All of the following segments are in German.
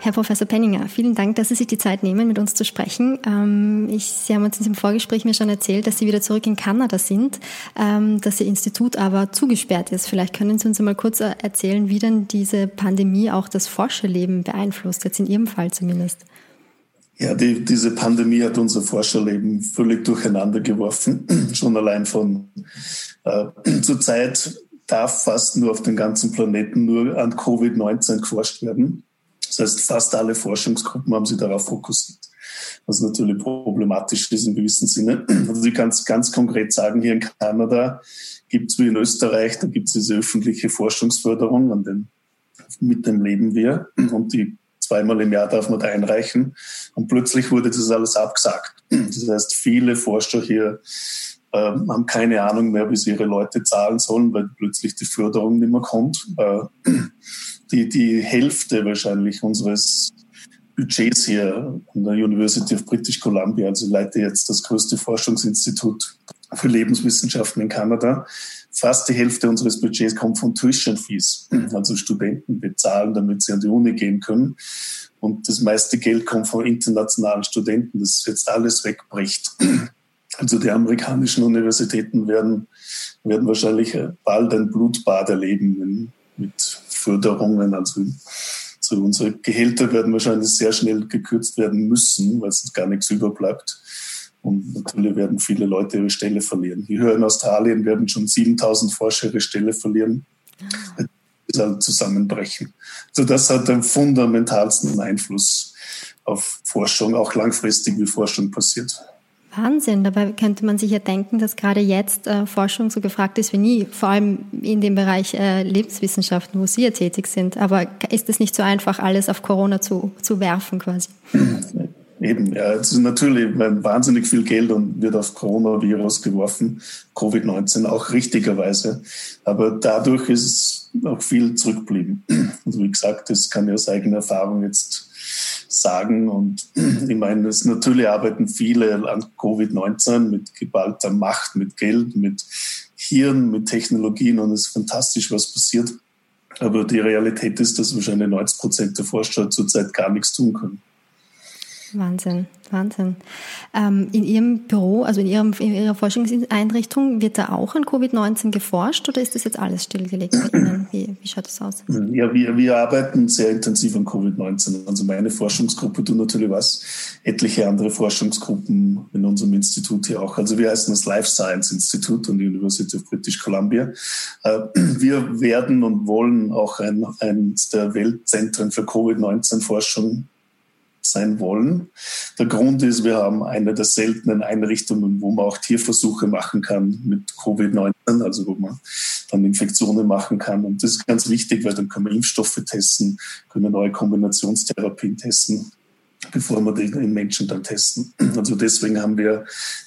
Herr Professor Penninger, vielen Dank, dass Sie sich die Zeit nehmen, mit uns zu sprechen. Ähm, ich, Sie haben uns in diesem Vorgespräch mir schon erzählt, dass Sie wieder zurück in Kanada sind, ähm, dass Ihr Institut aber zugesperrt ist. Vielleicht können Sie uns einmal kurz äh, erzählen, wie denn diese Pandemie auch das Forscherleben beeinflusst, jetzt in Ihrem Fall zumindest. Ja, die, diese Pandemie hat unser Forscherleben völlig durcheinander geworfen. Schon allein von äh, zur Zeit darf fast nur auf dem ganzen Planeten nur an Covid-19 geforscht werden. Das heißt, fast alle Forschungsgruppen haben sich darauf fokussiert, was natürlich problematisch ist im gewissen Sinne. Also ich kann es ganz konkret sagen, hier in Kanada gibt es wie in Österreich, da gibt es diese öffentliche Forschungsförderung, an dem, mit dem leben wir. Und die zweimal im Jahr darf man da einreichen. Und plötzlich wurde das alles abgesagt. Das heißt, viele Forscher hier äh, haben keine Ahnung mehr, wie sie ihre Leute zahlen sollen, weil plötzlich die Förderung nicht mehr kommt. Äh, die, die Hälfte wahrscheinlich unseres Budgets hier an der University of British Columbia, also leite jetzt das größte Forschungsinstitut für Lebenswissenschaften in Kanada. Fast die Hälfte unseres Budgets kommt von Tuition Fees, also Studenten bezahlen, damit sie an die Uni gehen können. Und das meiste Geld kommt von internationalen Studenten, das jetzt alles wegbricht. Also die amerikanischen Universitäten werden, werden wahrscheinlich bald ein Blutbad erleben mit Förderungen. Also, also unsere Gehälter werden wahrscheinlich sehr schnell gekürzt werden müssen, weil es gar nichts überbleibt. Und natürlich werden viele Leute ihre Stelle verlieren. Hier in Australien werden schon 7000 Forscher ihre Stelle verlieren. Das zusammenbrechen. Also das hat den fundamentalsten Einfluss auf Forschung, auch langfristig, wie Forschung passiert. Wahnsinn. Dabei könnte man sich ja denken, dass gerade jetzt äh, Forschung so gefragt ist wie nie, vor allem in dem Bereich äh, Lebenswissenschaften, wo Sie ja tätig sind. Aber ist es nicht so einfach, alles auf Corona zu, zu werfen quasi? Eben, ja, es ist natürlich wahnsinnig viel Geld und wird auf Coronavirus geworfen, Covid-19 auch richtigerweise. Aber dadurch ist es auch viel zurückgeblieben. Also wie gesagt, das kann ich aus eigener Erfahrung jetzt sagen. Und ich meine, es natürlich arbeiten viele an Covid-19 mit geballter Macht, mit Geld, mit Hirn, mit Technologien und es ist fantastisch, was passiert. Aber die Realität ist, dass wahrscheinlich 90 Prozent der Forscher zurzeit gar nichts tun können. Wahnsinn, Wahnsinn. Ähm, in Ihrem Büro, also in, Ihrem, in Ihrer Forschungseinrichtung, wird da auch an Covid-19 geforscht oder ist das jetzt alles stillgelegt? Wie, wie schaut das aus? Ja, wir, wir arbeiten sehr intensiv an Covid-19. Also meine Forschungsgruppe tut natürlich was, etliche andere Forschungsgruppen in unserem Institut hier auch. Also wir heißen das Life Science Institute an der University of British Columbia. Äh, wir werden und wollen auch ein, eines der Weltzentren für Covid-19-Forschung sein wollen. Der Grund ist, wir haben eine der seltenen Einrichtungen, wo man auch Tierversuche machen kann mit Covid-19, also wo man dann Infektionen machen kann. Und das ist ganz wichtig, weil dann können wir Impfstoffe testen, können neue Kombinationstherapien testen bevor wir die in Menschen dann testen. Also deswegen haben wir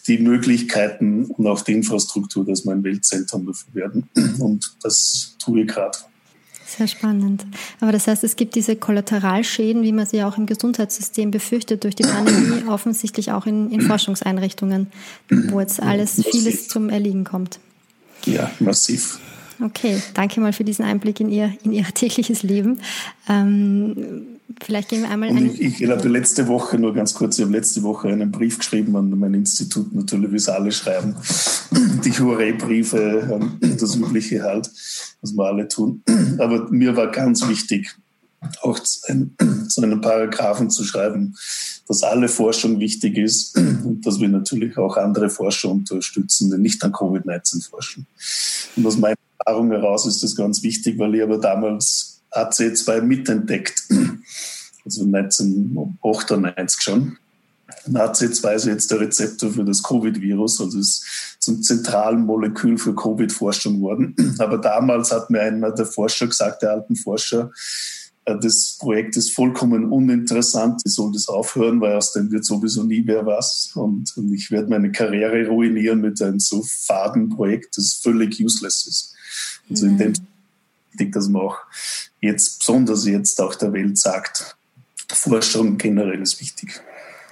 die Möglichkeiten und auch die Infrastruktur, dass wir ein Weltzentrum dafür werden. Und das tue ich gerade. Sehr spannend. Aber das heißt, es gibt diese Kollateralschäden, wie man sie auch im Gesundheitssystem befürchtet, durch die Pandemie, offensichtlich auch in, in Forschungseinrichtungen, wo jetzt alles, vieles zum Erliegen kommt. Ja, massiv. Okay, danke mal für diesen Einblick in Ihr, in Ihr tägliches Leben. Ähm, vielleicht gehen wir einmal ein. Ich, ich habe letzte Woche, nur ganz kurz, ich habe letzte Woche einen Brief geschrieben an mein Institut, natürlich, wie es alle schreiben. Die Hurray-Briefe, ähm, das Übliche halt, was wir alle tun. Aber mir war ganz wichtig, auch so einen Paragraphen zu schreiben, dass alle Forschung wichtig ist und dass wir natürlich auch andere Forscher unterstützen, die nicht an Covid-19 forschen. Und aus meiner Erfahrung heraus ist das ganz wichtig, weil ich aber damals AC2 mitentdeckt, also 1998 schon. Und AC2 ist jetzt der Rezeptor für das Covid-Virus, also ist zum zentralen Molekül für Covid-Forschung worden. Aber damals hat mir einer der Forscher gesagt, der alten Forscher, das Projekt ist vollkommen uninteressant, ich soll das aufhören, weil aus dem wird sowieso nie mehr was und, ich werde meine Karriere ruinieren mit einem so faden Projekt, das völlig useless ist. Also mhm. in dem wichtig, dass man auch jetzt, besonders jetzt auch der Welt sagt, Forschung generell ist wichtig.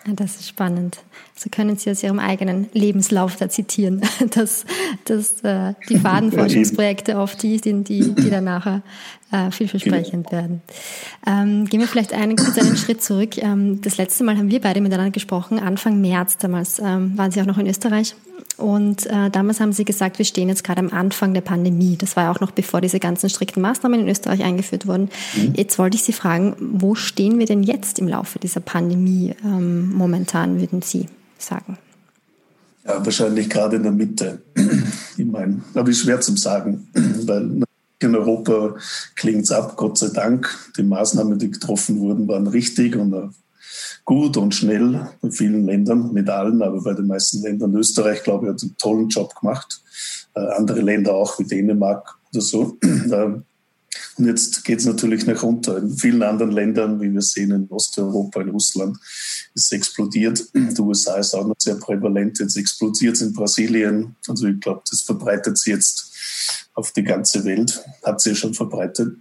Das ist spannend. So können Sie aus Ihrem eigenen Lebenslauf da zitieren, dass, dass äh, die Fadenforschungsprojekte oft die sind, die, die dann nachher äh, vielversprechend genau. werden. Ähm, gehen wir vielleicht einen, kurz einen Schritt zurück. Ähm, das letzte Mal haben wir beide miteinander gesprochen, Anfang März damals. Ähm, waren Sie auch noch in Österreich? Und äh, damals haben Sie gesagt, wir stehen jetzt gerade am Anfang der Pandemie. Das war ja auch noch bevor diese ganzen strikten Maßnahmen in Österreich eingeführt wurden. Mhm. Jetzt wollte ich Sie fragen, wo stehen wir denn jetzt im Laufe dieser Pandemie ähm, momentan, würden Sie sagen? Ja, wahrscheinlich gerade in der Mitte. Ich meine, aber ist schwer zu sagen, weil in Europa klingt es ab, Gott sei Dank. Die Maßnahmen, die getroffen wurden, waren richtig und gut und schnell in vielen Ländern, nicht allen, aber bei den meisten Ländern. Österreich, glaube ich, hat einen tollen Job gemacht. Äh, andere Länder auch, wie Dänemark oder so. Und jetzt geht es natürlich nach runter. In vielen anderen Ländern, wie wir sehen in Osteuropa, in Russland, ist es explodiert. Die USA ist auch noch sehr prävalent. Jetzt explodiert es in Brasilien. Also ich glaube, das verbreitet sich jetzt auf die ganze Welt. Hat sich ja schon verbreitet.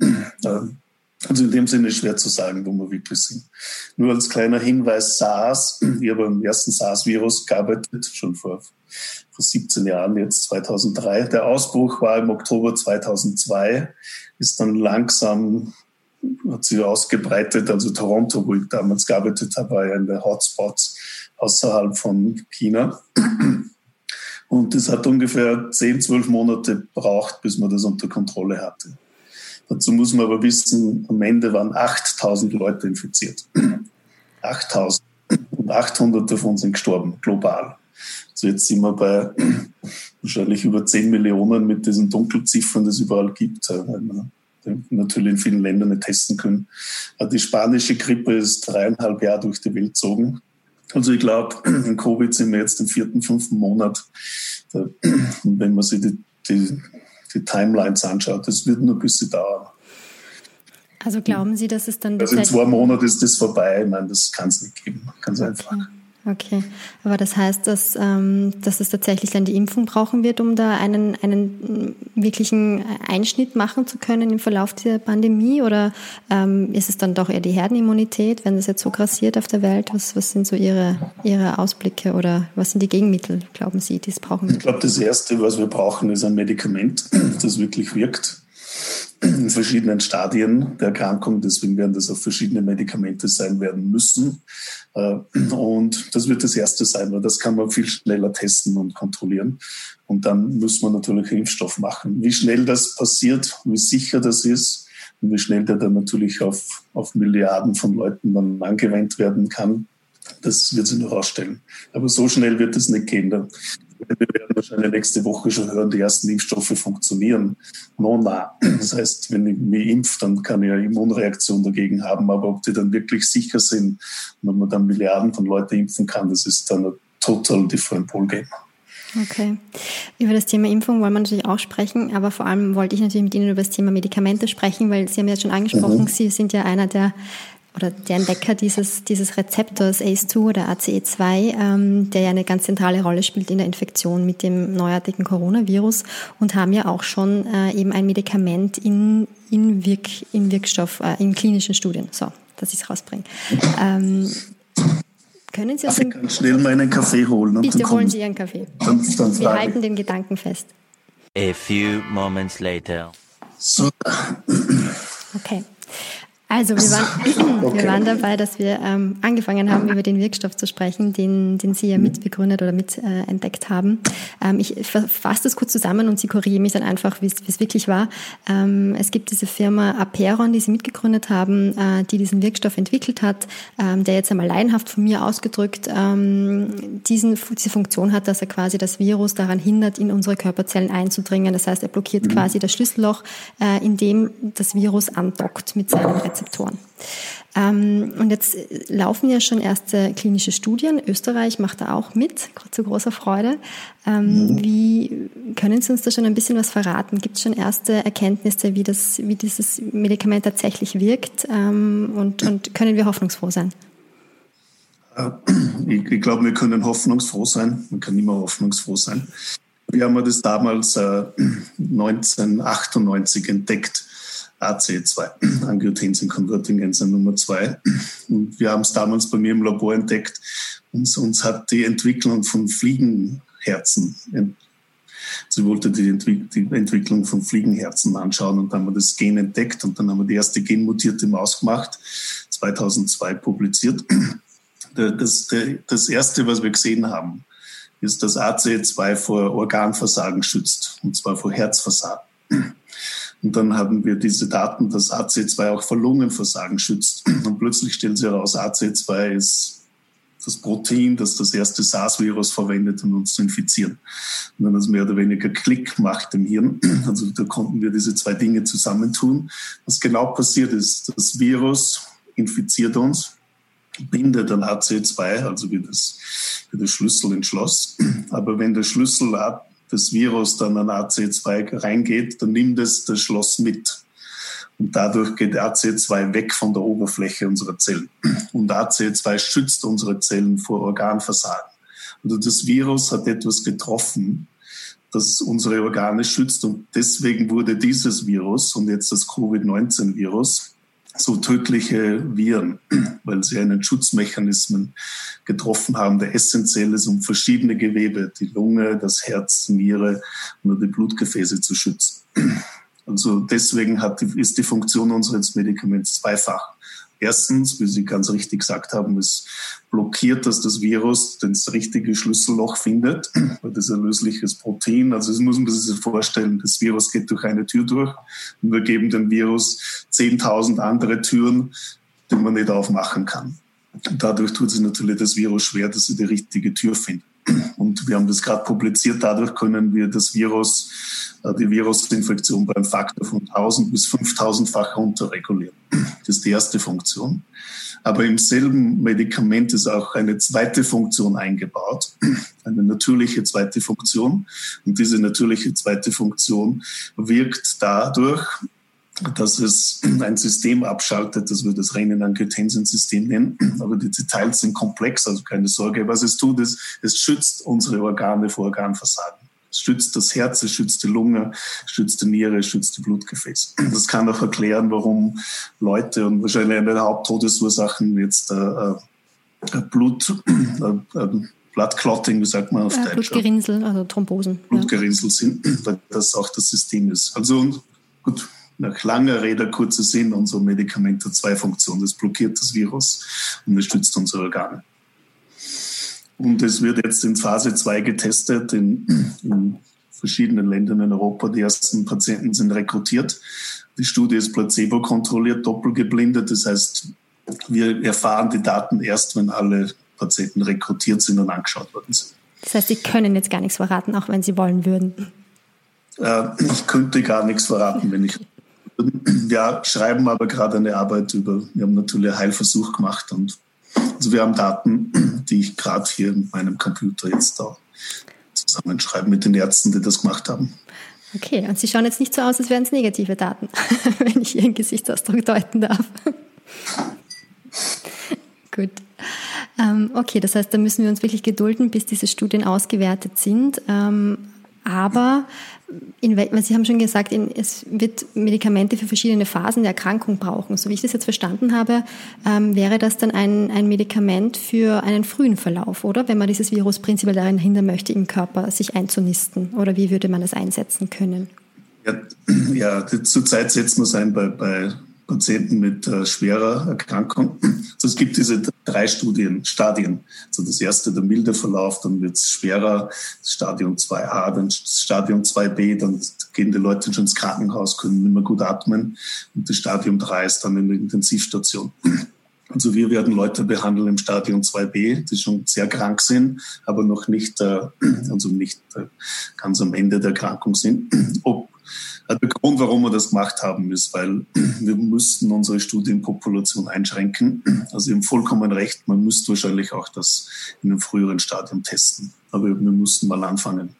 Also in dem Sinne schwer zu sagen, wo wir wirklich sind. Nur als kleiner Hinweis, SARS, ich habe am ersten SARS-Virus gearbeitet, schon vor, vor 17 Jahren, jetzt 2003. Der Ausbruch war im Oktober 2002, ist dann langsam, hat sich ausgebreitet. Also Toronto, wo ich damals gearbeitet habe, war ja in der Hotspots außerhalb von China. Und es hat ungefähr 10, 12 Monate gebraucht, bis man das unter Kontrolle hatte. Dazu muss man aber wissen, am Ende waren 8000 Leute infiziert. 8000. Und 800 davon sind gestorben, global. Also jetzt sind wir bei wahrscheinlich über 10 Millionen mit diesen Dunkelziffern, die es überall gibt, weil wir natürlich in vielen Ländern nicht testen können. Die spanische Grippe ist dreieinhalb Jahre durch die Welt gezogen. Also ich glaube, in Covid sind wir jetzt im vierten, fünften Monat. Und wenn man sich die, die die Timelines anschaut. Das wird nur ein bisschen dauern. Also glauben Sie, dass es dann... Also in zwei Monaten ist das vorbei. Nein, das kann es nicht geben. Ganz okay. einfach. Okay, aber das heißt, dass, ähm, dass es tatsächlich dann die Impfung brauchen wird, um da einen, einen wirklichen Einschnitt machen zu können im Verlauf dieser Pandemie? Oder ähm, ist es dann doch eher die Herdenimmunität, wenn das jetzt so grassiert auf der Welt? Was, was sind so Ihre, Ihre Ausblicke oder was sind die Gegenmittel, glauben Sie, die es brauchen? Ich glaube, das Erste, was wir brauchen, ist ein Medikament, das wirklich wirkt in verschiedenen Stadien der Erkrankung. Deswegen werden das auch verschiedene Medikamente sein werden müssen. Äh, und das wird das erste sein, weil das kann man viel schneller testen und kontrollieren. Und dann muss man natürlich Impfstoff machen. Wie schnell das passiert, wie sicher das ist und wie schnell der dann natürlich auf, auf Milliarden von Leuten dann angewendet werden kann, das wird sich noch ausstellen. Aber so schnell wird es nicht gehen. Wir werden wahrscheinlich nächste Woche schon hören, die ersten Impfstoffe funktionieren. No, na. Das heißt, wenn ich mich impfe, dann kann ich eine Immunreaktion dagegen haben. Aber ob die dann wirklich sicher sind und man dann Milliarden von Leuten impfen kann, das ist dann ein total different ballgame. Okay. Über das Thema Impfung wollen wir natürlich auch sprechen, aber vor allem wollte ich natürlich mit Ihnen über das Thema Medikamente sprechen, weil Sie haben ja schon angesprochen, mhm. Sie sind ja einer der oder der Entdecker dieses, dieses Rezeptors ACE2 oder ACE2, ähm, der ja eine ganz zentrale Rolle spielt in der Infektion mit dem neuartigen Coronavirus und haben ja auch schon äh, eben ein Medikament in, in, Wirk, in Wirkstoff, äh, in klinischen Studien. So, dass ich es rausbringe. Ähm, können Sie uns ich kann schnell mal einen Kaffee holen. Bitte holen Sie Ihren Kaffee. Dann, dann Wir halten den Gedanken fest. A few moments later. So. Okay. Also wir waren, okay. wir waren dabei, dass wir ähm, angefangen haben, über den Wirkstoff zu sprechen, den, den Sie ja mitbegründet oder mit äh, entdeckt haben. Ähm, ich fasse das kurz zusammen und Sie korrigieren mich dann einfach, wie es wirklich war. Ähm, es gibt diese Firma Aperon, die Sie mitgegründet haben, äh, die diesen Wirkstoff entwickelt hat, ähm, der jetzt einmal laienhaft von mir ausgedrückt ähm, diesen, diese Funktion hat, dass er quasi das Virus daran hindert, in unsere Körperzellen einzudringen. Das heißt, er blockiert mhm. quasi das Schlüsselloch, äh, in dem das Virus andockt mit seinen Rezeptoren. Rezeptoren. Ähm, und jetzt laufen ja schon erste klinische Studien. Österreich macht da auch mit, zu großer Freude. Ähm, mhm. Wie können Sie uns da schon ein bisschen was verraten? Gibt es schon erste Erkenntnisse, wie, das, wie dieses Medikament tatsächlich wirkt? Ähm, und, und können wir hoffnungsfroh sein? Äh, ich, ich glaube, wir können hoffnungsfroh sein. Man kann immer hoffnungsfroh sein. Wir haben das damals äh, 1998 entdeckt ACE2, Angiotensin Converting Enzyme Nummer 2. Und wir haben es damals bei mir im Labor entdeckt. Uns, uns hat die Entwicklung von Fliegenherzen Sie wollte die, Entwick die, Entwicklung von Fliegenherzen anschauen und dann haben wir das Gen entdeckt und dann haben wir die erste genmutierte Maus gemacht, 2002 publiziert. Das, das erste, was wir gesehen haben, ist, dass ACE2 vor Organversagen schützt, und zwar vor Herzversagen. Und dann haben wir diese Daten, dass AC2 auch vor Lungenversagen schützt. Und plötzlich stellt sich heraus, AC2 ist das Protein, das das erste SARS-Virus verwendet, um uns zu infizieren. Und dann das mehr oder weniger Klick macht im Hirn. Also da konnten wir diese zwei Dinge zusammentun. Was genau passiert ist, das Virus infiziert uns, bindet an AC2, also wie das, wie das Schlüssel ins Schloss. Aber wenn der Schlüssel des Virus dann an AC2 reingeht, dann nimmt es das Schloss mit. Und dadurch geht AC2 weg von der Oberfläche unserer Zellen. Und AC2 schützt unsere Zellen vor Organversagen. Also das Virus hat etwas getroffen, das unsere Organe schützt. Und deswegen wurde dieses Virus und jetzt das Covid-19-Virus so tödliche Viren, weil sie einen Schutzmechanismen getroffen haben, der essentiell ist, um verschiedene Gewebe, die Lunge, das Herz, die Niere und die Blutgefäße zu schützen. Also deswegen hat, ist die Funktion unseres Medikaments zweifach. Erstens, wie Sie ganz richtig gesagt haben, es blockiert, dass das Virus das richtige Schlüsselloch findet, weil das ist ein lösliches Protein. Also das muss man sich vorstellen, das Virus geht durch eine Tür durch und wir geben dem Virus 10.000 andere Türen, die man nicht aufmachen kann. Und dadurch tut sich natürlich das Virus schwer, dass sie die richtige Tür findet. Und wir haben das gerade publiziert. Dadurch können wir das Virus, äh, die Virusinfektion beim Faktor von 1000 bis 5000-fach runterregulieren. Das ist die erste Funktion. Aber im selben Medikament ist auch eine zweite Funktion eingebaut, eine natürliche zweite Funktion. Und diese natürliche zweite Funktion wirkt dadurch, dass es ein System abschaltet, das wir das Renin-Angiotensin-System nennen. Aber die Details sind komplex, also keine Sorge. Was es tut, ist, es schützt unsere Organe vor Organversagen. Es schützt das Herz, es schützt die Lunge, es schützt die Niere, es schützt die Blutgefäße. Das kann auch erklären, warum Leute und wahrscheinlich eine der Haupttodesursachen jetzt äh, äh, Blut, äh, äh, Blood Clotting, wie sagt man auf ja, Deutsch? Blutgerinnsel, also Thrombosen. Blutgerinnsel ja. sind, weil das auch das System ist. Also gut, nach langer Rede, kurzer Sinn, unser Medikament hat zwei Funktionen. Es blockiert das Virus und es stützt unsere Organe. Und es wird jetzt in Phase 2 getestet in, in verschiedenen Ländern in Europa. Die ersten Patienten sind rekrutiert. Die Studie ist placebo-kontrolliert, doppelgeblindet. Das heißt, wir erfahren die Daten erst, wenn alle Patienten rekrutiert sind und angeschaut worden sind. Das heißt, Sie können jetzt gar nichts verraten, auch wenn Sie wollen würden. Äh, ich könnte gar nichts verraten, wenn ich wir schreiben aber gerade eine Arbeit über, wir haben natürlich einen Heilversuch gemacht und also wir haben Daten, die ich gerade hier in meinem Computer jetzt da zusammenschreibe mit den Ärzten, die das gemacht haben. Okay, und Sie schauen jetzt nicht so aus, als wären es negative Daten, wenn ich Ihren Gesichtsausdruck deuten darf. Gut. Ähm, okay, das heißt, da müssen wir uns wirklich gedulden, bis diese Studien ausgewertet sind. Ähm, aber in, Sie haben schon gesagt, in, es wird Medikamente für verschiedene Phasen der Erkrankung brauchen. So wie ich das jetzt verstanden habe, ähm, wäre das dann ein, ein Medikament für einen frühen Verlauf, oder? Wenn man dieses Virus prinzipiell darin hindern möchte, im Körper sich einzunisten. Oder wie würde man das einsetzen können? Ja, ja zurzeit setzt man es ein bei, bei Patienten mit äh, schwerer Erkrankung. Also es gibt diese drei Studien, Stadien. Also das erste, der milde Verlauf, dann wird es schwerer, Stadium 2a, dann Stadium 2b, dann gehen die Leute schon ins Krankenhaus, können nicht mehr gut atmen. Und das Stadium 3 ist dann in der Intensivstation. Also wir werden Leute behandeln im Stadium 2b, die schon sehr krank sind, aber noch nicht, äh, also nicht äh, ganz am Ende der Erkrankung sind. Ob also der Grund, warum wir das gemacht haben, ist, weil wir müssten unsere Studienpopulation einschränken. Also im vollkommen recht, man müsste wahrscheinlich auch das in einem früheren Stadium testen. Aber wir müssten mal anfangen.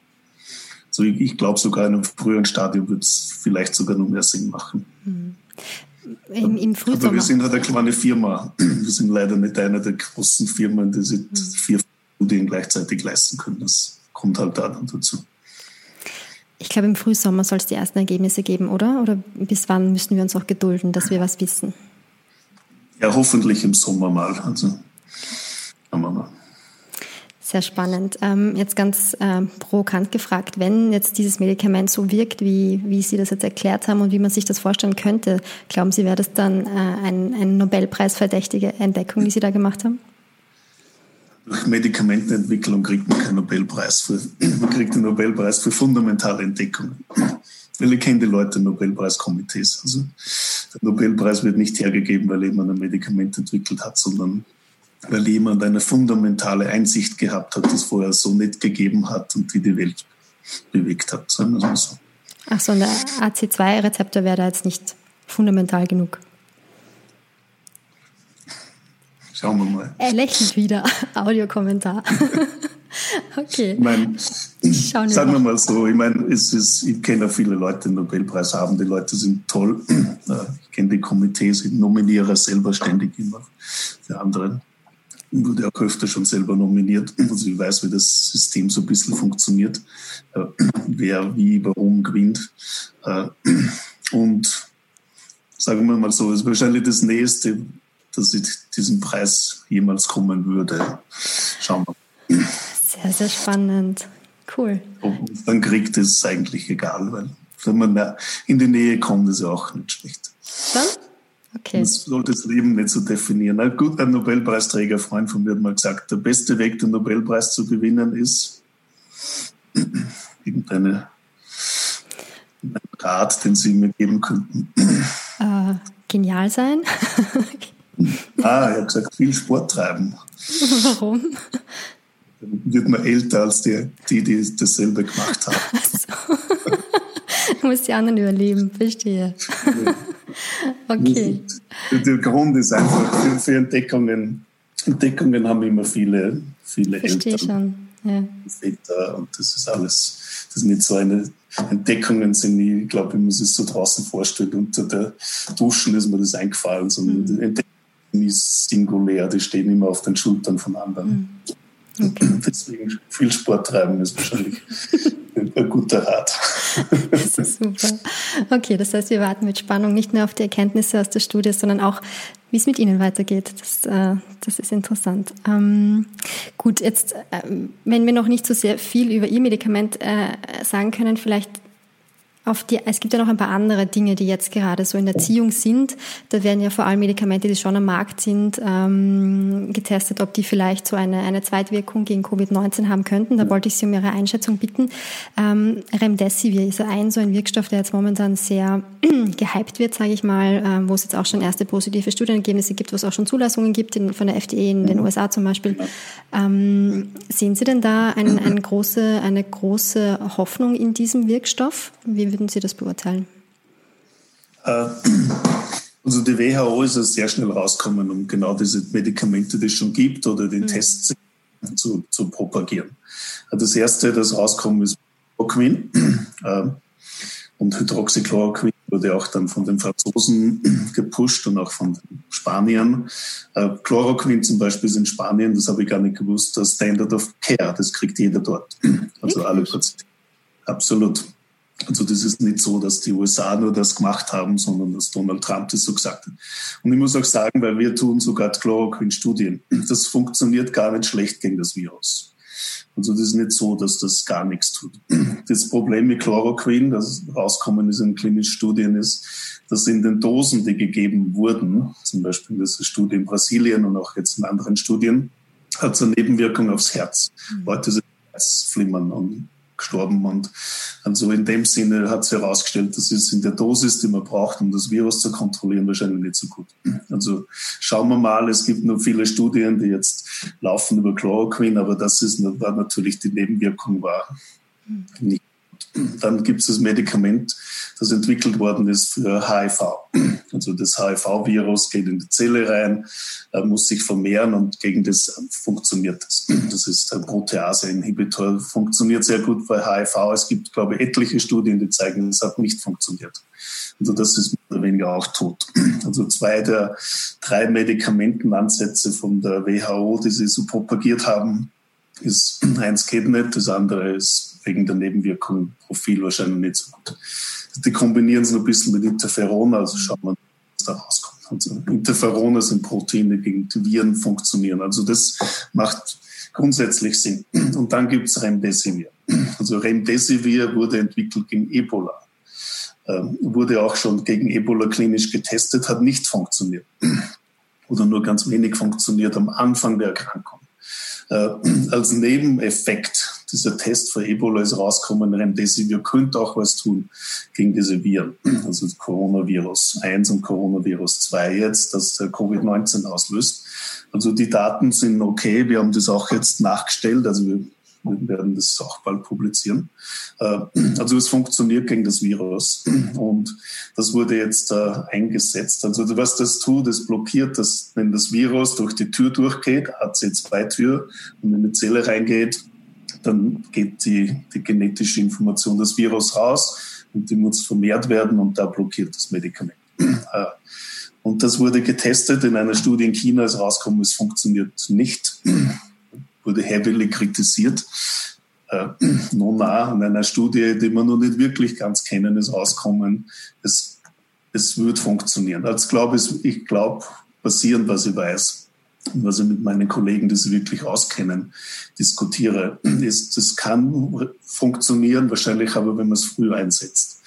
Also ich, ich glaube sogar in einem früheren Stadium würde es vielleicht sogar noch mehr Sinn machen. Mhm. Im, im Aber wir sind halt eine kleine Firma. Wir sind leider nicht eine der großen Firmen, die sich mhm. vier Studien gleichzeitig leisten können. Das kommt halt da dann dazu. Ich glaube, im Frühsommer soll es die ersten Ergebnisse geben, oder? Oder bis wann müssen wir uns auch gedulden, dass wir was wissen? Ja, hoffentlich im Sommer mal. Also, schauen wir mal. Sehr spannend. Ähm, jetzt ganz äh, provokant gefragt, wenn jetzt dieses Medikament so wirkt, wie, wie Sie das jetzt erklärt haben und wie man sich das vorstellen könnte, glauben Sie, wäre das dann äh, ein, ein Nobelpreisverdächtige Entdeckung, die Sie da gemacht haben? Durch Medikamentenentwicklung kriegt man keinen Nobelpreis für, man kriegt den Nobelpreis für fundamentale Entdeckungen. Weil ich kenne die Leute Nobelpreiskomitees. Also der Nobelpreis wird nicht hergegeben, weil jemand ein Medikament entwickelt hat, sondern weil jemand eine fundamentale Einsicht gehabt hat, die es vorher so nicht gegeben hat und die die Welt bewegt hat. Sagen wir so. Ach so, und der AC2-Rezeptor wäre da jetzt nicht fundamental genug. Schauen wir mal. Er lächelt wieder. Audiokommentar. okay. Ich meine, sagen wir, wir mal so, ich meine, es ist, ich kenne ja viele Leute, die Nobelpreis haben. Die Leute sind toll. Ich kenne die Komitees, ich nominiere selber ständig immer für andere wurde auch öfter schon selber nominiert. Also ich weiß, wie das System so ein bisschen funktioniert, wer wie, warum gewinnt. Äh, und sagen wir mal so, ist wahrscheinlich das Nächste, dass ich diesen Preis jemals kommen würde. Schauen wir. Sehr, sehr spannend. Cool. Ob man dann kriegt, ist eigentlich egal, weil wenn man in die Nähe kommt, ist ja auch nicht schlecht. Schon? Okay. Das sollte das Leben nicht so definieren. Ein guter Nobelpreisträger, Freund von mir, hat mal gesagt, der beste Weg, den Nobelpreis zu gewinnen, ist irgendeine Rat, den Sie mir geben könnten. Äh, genial sein. ah, er hat gesagt, viel Sport treiben. Warum? Dann wird man älter als die, die, die dasselbe gemacht haben. So. du musst die anderen überleben, verstehe. Okay. Der Grund ist einfach für, für Entdeckungen. Entdeckungen haben immer viele, viele Verstehe Eltern. schon. Ja. Väter und das ist alles, das ist nicht so eine Entdeckungen sind nie, ich glaube, wie man sich so draußen vorstellt, unter der Duschen ist mir das eingefallen, sondern mhm. Entdeckungen ist singulär, die stehen immer auf den Schultern von anderen. Mhm. Okay. Deswegen viel Sport treiben ist wahrscheinlich ein guter Rat. Das ist super. Okay, das heißt, wir warten mit Spannung nicht nur auf die Erkenntnisse aus der Studie, sondern auch, wie es mit Ihnen weitergeht. Das, äh, das ist interessant. Ähm, gut, jetzt, äh, wenn wir noch nicht so sehr viel über Ihr Medikament äh, sagen können, vielleicht die, es gibt ja noch ein paar andere Dinge, die jetzt gerade so in Erziehung sind. Da werden ja vor allem Medikamente, die schon am Markt sind, ähm, getestet, ob die vielleicht so eine, eine Zweitwirkung gegen Covid-19 haben könnten. Da wollte ich Sie um Ihre Einschätzung bitten. Ähm, Remdesivir ist ein so ein Wirkstoff, der jetzt momentan sehr gehypt wird, sage ich mal, ähm, wo es jetzt auch schon erste positive Studienergebnisse gibt, wo es auch schon Zulassungen gibt in, von der FDA in den USA zum Beispiel. Ähm, sehen Sie denn da ein, ein große, eine große Hoffnung in diesem Wirkstoff? Wie würden Sie das beurteilen? Äh, also die WHO ist ja sehr schnell rausgekommen, um genau diese Medikamente, die es schon gibt, oder den mhm. Tests zu, zu propagieren. Das erste, das rauskommt, ist Chloroquin. Äh, und Hydroxychloroquin wurde auch dann von den Franzosen gepusht und auch von den Spaniern. Äh, Chloroquin zum Beispiel ist in Spanien, das habe ich gar nicht gewusst, das Standard of Care, das kriegt jeder dort. Also alle Patienten. Absolut. Also das ist nicht so, dass die USA nur das gemacht haben, sondern dass Donald Trump das so gesagt hat. Und ich muss auch sagen, weil wir tun sogar Chloroquin-Studien. Das funktioniert gar nicht schlecht gegen das Virus. Also das ist nicht so, dass das gar nichts tut. Das Problem mit Chloroquin, das rauskommen ist in klinischen Studien, ist, dass in den Dosen, die gegeben wurden, zum Beispiel in dieser Studie in Brasilien und auch jetzt in anderen Studien, hat es eine Nebenwirkung aufs Herz. Mhm. Leute sind Herzflimmern und gestorben. Und also in dem Sinne hat sich herausgestellt, dass es in der Dosis, die man braucht, um das Virus zu kontrollieren, wahrscheinlich nicht so gut. Also schauen wir mal, es gibt nur viele Studien, die jetzt laufen über Chloroquin, aber das ist war natürlich die Nebenwirkung war nicht dann gibt es das Medikament, das entwickelt worden ist für HIV. Also das HIV-Virus geht in die Zelle rein, muss sich vermehren und gegen das funktioniert das. Das ist ein Protease-Inhibitor, funktioniert sehr gut bei HIV. Es gibt, glaube ich, etliche Studien, die zeigen, es hat nicht funktioniert. Also das ist mehr oder weniger auch tot. Also zwei der drei Medikamentenansätze von der WHO, die sie so propagiert haben, ist eins nicht, das andere ist wegen der Nebenwirkungsprofil wahrscheinlich nicht so gut. Die kombinieren es noch ein bisschen mit Interferon, also schauen wir, was da rauskommt. Also Interferone sind Proteine, gegen die Viren funktionieren. Also das macht grundsätzlich Sinn. Und dann gibt es Remdesivir. Also Remdesivir wurde entwickelt gegen Ebola. Ähm, wurde auch schon gegen Ebola klinisch getestet, hat nicht funktioniert. Oder nur ganz wenig funktioniert am Anfang der Erkrankung. Äh, als Nebeneffekt dieser Test für Ebola ist rausgekommen, Remdesivir könnte auch was tun gegen diese Viren, also Coronavirus 1 und Coronavirus 2 jetzt, das Covid-19 auslöst. Also die Daten sind okay, wir haben das auch jetzt nachgestellt, also wir wir werden das auch bald publizieren. Äh, also es funktioniert gegen das Virus und das wurde jetzt äh, eingesetzt. Also was das tut, es blockiert, dass wenn das Virus durch die Tür durchgeht, AC2-Tür und in die Zelle reingeht, dann geht die, die genetische Information des Virus raus und die muss vermehrt werden und da blockiert das Medikament. Äh, und das wurde getestet in einer Studie in China, ist rausgekommen, es funktioniert nicht wurde heavily kritisiert. Äh, Nona in einer Studie, die wir noch nicht wirklich ganz kennen, ist rausgekommen, es, es wird funktionieren. Also glaube ich, ich glaube, basierend, was ich weiß und was ich mit meinen Kollegen, die sich wirklich auskennen, diskutiere, ist, das kann funktionieren, wahrscheinlich aber, wenn man es früh einsetzt.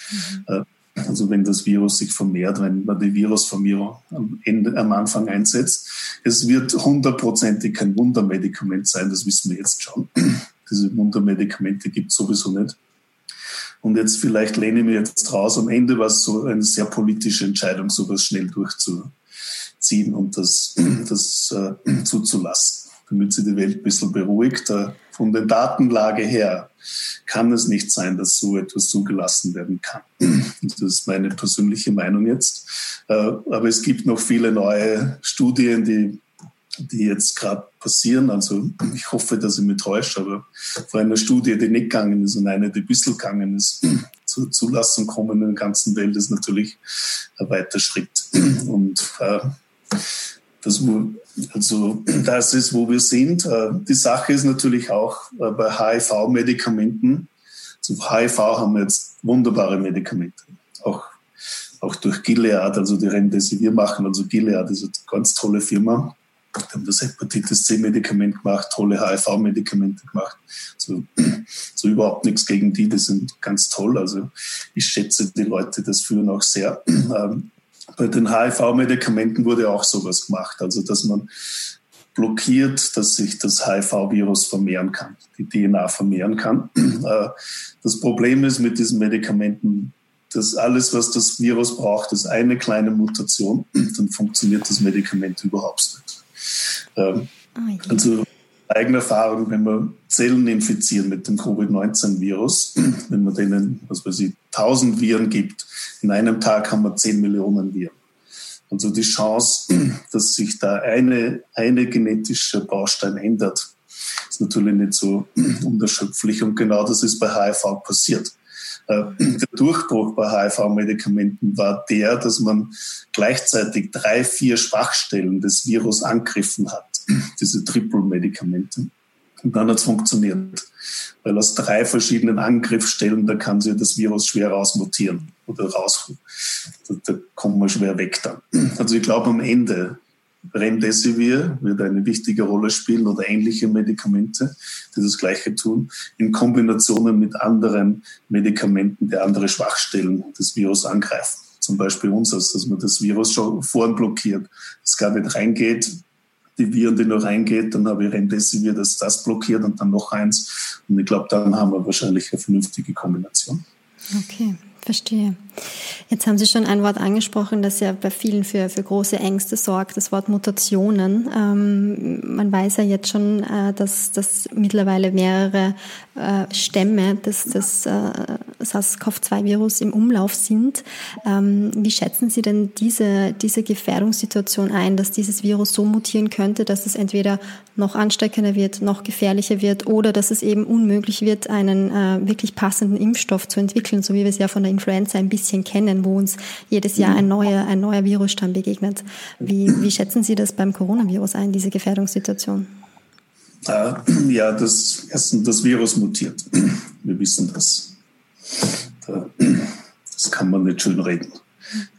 Mhm. Also wenn das Virus sich vermehrt, wenn man die Virusvermehrung am, Ende, am Anfang einsetzt. Es wird hundertprozentig kein Wundermedikament sein, das wissen wir jetzt schon. Diese Wundermedikamente gibt es sowieso nicht. Und jetzt vielleicht lehne ich mich jetzt raus. Am Ende war es so eine sehr politische Entscheidung, sowas schnell durchzuziehen und das, das äh, zuzulassen, damit sich die Welt ein bisschen beruhigt. Äh, von der Datenlage her kann es nicht sein, dass so etwas zugelassen werden kann. Das ist meine persönliche Meinung jetzt. Äh, aber es gibt noch viele neue Studien, die, die jetzt gerade passieren. Also ich hoffe, dass ich mich täusche, aber vor einer Studie, die nicht gegangen ist und eine, die ein bisschen gegangen ist, zur Zulassung kommen in der ganzen Welt, ist natürlich ein weiter Schritt. Und äh, das, also das ist, wo wir sind. Äh, die Sache ist natürlich auch äh, bei HIV-Medikamenten. Zu HIV haben wir jetzt wunderbare Medikamente. Auch, auch durch Gilead, also die Remdesivir machen. Also Gilead ist eine ganz tolle Firma. Die haben das Hepatitis C-Medikament gemacht, tolle HIV-Medikamente gemacht. So, so überhaupt nichts gegen die, die sind ganz toll. Also ich schätze die Leute, das führen auch sehr. Bei den HIV-Medikamenten wurde auch sowas gemacht, also dass man blockiert, dass sich das HIV-Virus vermehren kann, die DNA vermehren kann. Äh, das Problem ist mit diesen Medikamenten, dass alles, was das Virus braucht, ist eine kleine Mutation, dann funktioniert das Medikament überhaupt nicht. Ähm, oh also eigene Erfahrung, wenn man Zellen infizieren mit dem Covid-19-Virus, wenn man denen, was weiß ich, 1000 Viren gibt, in einem Tag haben wir 10 Millionen Viren. Also die Chance, dass sich da eine, eine genetische Baustein ändert, ist natürlich nicht so unerschöpflich. Und genau das ist bei HIV passiert. Äh, der Durchbruch bei HIV-Medikamenten war der, dass man gleichzeitig drei, vier Schwachstellen des Virus angegriffen hat, diese Triple-Medikamente. Und dann hat es funktioniert. Weil aus drei verschiedenen Angriffsstellen, da kann sich das Virus schwer rausmutieren oder raus. Da, da kommt man schwer weg dann. Also ich glaube am Ende, Remdesivir wird eine wichtige Rolle spielen oder ähnliche Medikamente, die das Gleiche tun, in Kombinationen mit anderen Medikamenten, die andere Schwachstellen des Virus angreifen. Zum Beispiel uns, also dass man das Virus schon vorn blockiert, es gar nicht reingeht, die Viren, die noch reingeht, dann habe ich Remdesivir, das das blockiert und dann noch eins. Und ich glaube, dann haben wir wahrscheinlich eine vernünftige Kombination. Okay. Verstehe. Jetzt haben Sie schon ein Wort angesprochen, das ja bei vielen für, für große Ängste sorgt, das Wort Mutationen. Ähm, man weiß ja jetzt schon, äh, dass, dass mittlerweile mehrere äh, Stämme des, des äh, SARS-CoV-2-Virus im Umlauf sind. Ähm, wie schätzen Sie denn diese, diese Gefährdungssituation ein, dass dieses Virus so mutieren könnte, dass es entweder noch ansteckender wird, noch gefährlicher wird oder dass es eben unmöglich wird, einen äh, wirklich passenden Impfstoff zu entwickeln, so wie wir es ja von der Influenza ein bisschen kennen, wo uns jedes Jahr ein neuer, ein neuer Virusstamm begegnet. Wie, wie schätzen Sie das beim Coronavirus ein, diese Gefährdungssituation? Äh, ja, das, das Virus mutiert. Wir wissen das. Das kann man nicht schön reden.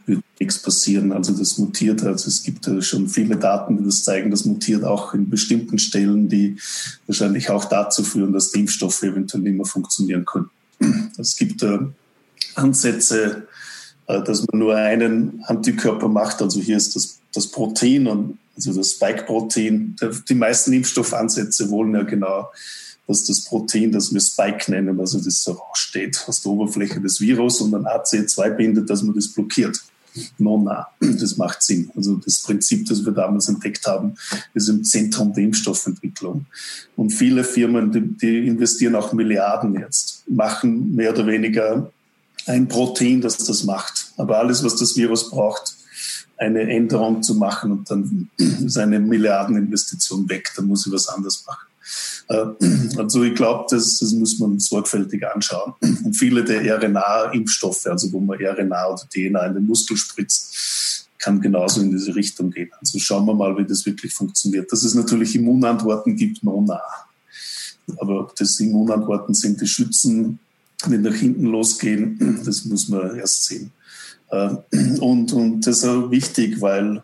Wird nichts passieren. Also das mutiert. Also es gibt schon viele Daten, die das zeigen. Das mutiert auch in bestimmten Stellen, die wahrscheinlich auch dazu führen, dass die Impfstoffe eventuell nicht mehr funktionieren können. Es gibt äh, Ansätze, äh, dass man nur einen Antikörper macht. Also hier ist das, das Protein also das Spike-Protein. Die meisten Impfstoffansätze wollen ja genau, dass das Protein, das wir Spike nennen, also das so raussteht aus der Oberfläche des Virus und dann AC2 bindet, dass man das blockiert. Nona, das macht Sinn. Also das Prinzip, das wir damals entdeckt haben, ist im Zentrum der Impfstoffentwicklung. Und viele Firmen, die, die investieren auch Milliarden jetzt, machen mehr oder weniger ein Protein, das das macht. Aber alles, was das Virus braucht, eine Änderung zu machen und dann ist eine Milliardeninvestition weg, dann muss ich was anderes machen. Äh, also ich glaube, das, das muss man sorgfältig anschauen. Und viele der RNA-Impfstoffe, also wo man RNA oder DNA in den Muskel spritzt, kann genauso in diese Richtung gehen. Also schauen wir mal, wie das wirklich funktioniert. Dass es natürlich Immunantworten gibt, nona. Aber ob das Immunantworten sind, die schützen, wenn nach hinten losgehen, das muss man erst sehen. Äh, und, und das ist auch wichtig, weil,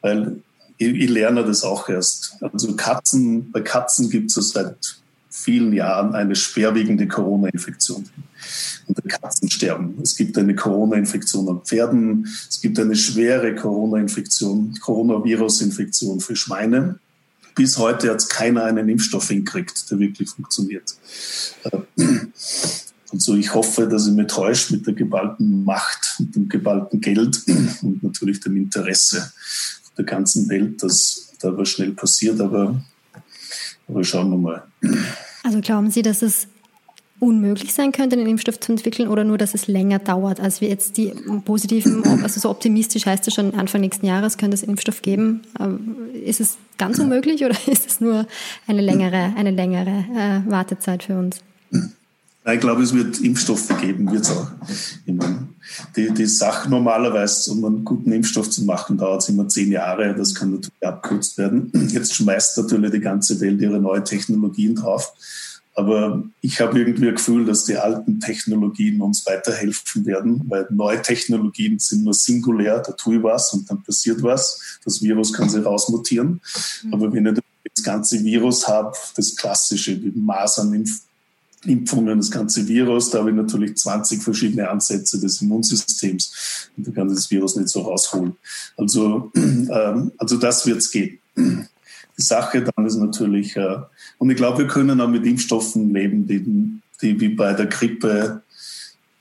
weil ich, ich lerne das auch erst. Also Katzen, bei Katzen gibt es seit vielen Jahren eine schwerwiegende Corona-Infektion. Und Katzen sterben. Es gibt eine Corona-Infektion an Pferden. Es gibt eine schwere Corona-Infektion, Coronavirus-Infektion für Schweine. Bis heute hat keiner einen Impfstoff hinkriegt, der wirklich funktioniert. Und so, ich hoffe, dass ich mich täusche mit der geballten Macht und dem geballten Geld und natürlich dem Interesse der ganzen Welt, dass da was schnell passiert. Aber, aber schauen wir mal. Also glauben Sie, dass es unmöglich sein könnte, einen Impfstoff zu entwickeln oder nur, dass es länger dauert, als wir jetzt die positiven, also so optimistisch heißt es schon, Anfang nächsten Jahres könnte es Impfstoff geben. Ist es ganz unmöglich oder ist es nur eine längere, eine längere äh, Wartezeit für uns? Ich glaube, es wird Impfstoffe geben, wird es auch. Ich meine, die, die Sache normalerweise, um einen guten Impfstoff zu machen, dauert es immer zehn Jahre. Das kann natürlich abkürzt werden. Jetzt schmeißt natürlich die ganze Welt ihre neuen Technologien drauf. Aber ich habe irgendwie ein Gefühl, dass die alten Technologien uns weiterhelfen werden, weil neue Technologien sind nur singulär, da tue ich was und dann passiert was. Das Virus kann sich rausmutieren. Mhm. Aber wenn ich das ganze Virus habe, das klassische, wie Masernimpf Impfungen, das ganze Virus. Da habe ich natürlich 20 verschiedene Ansätze des Immunsystems und da kann das Virus nicht so rausholen. Also, ähm, also das wird es gehen. Die Sache dann ist natürlich, äh, und ich glaube, wir können auch mit Impfstoffen leben, die, die wie bei der Grippe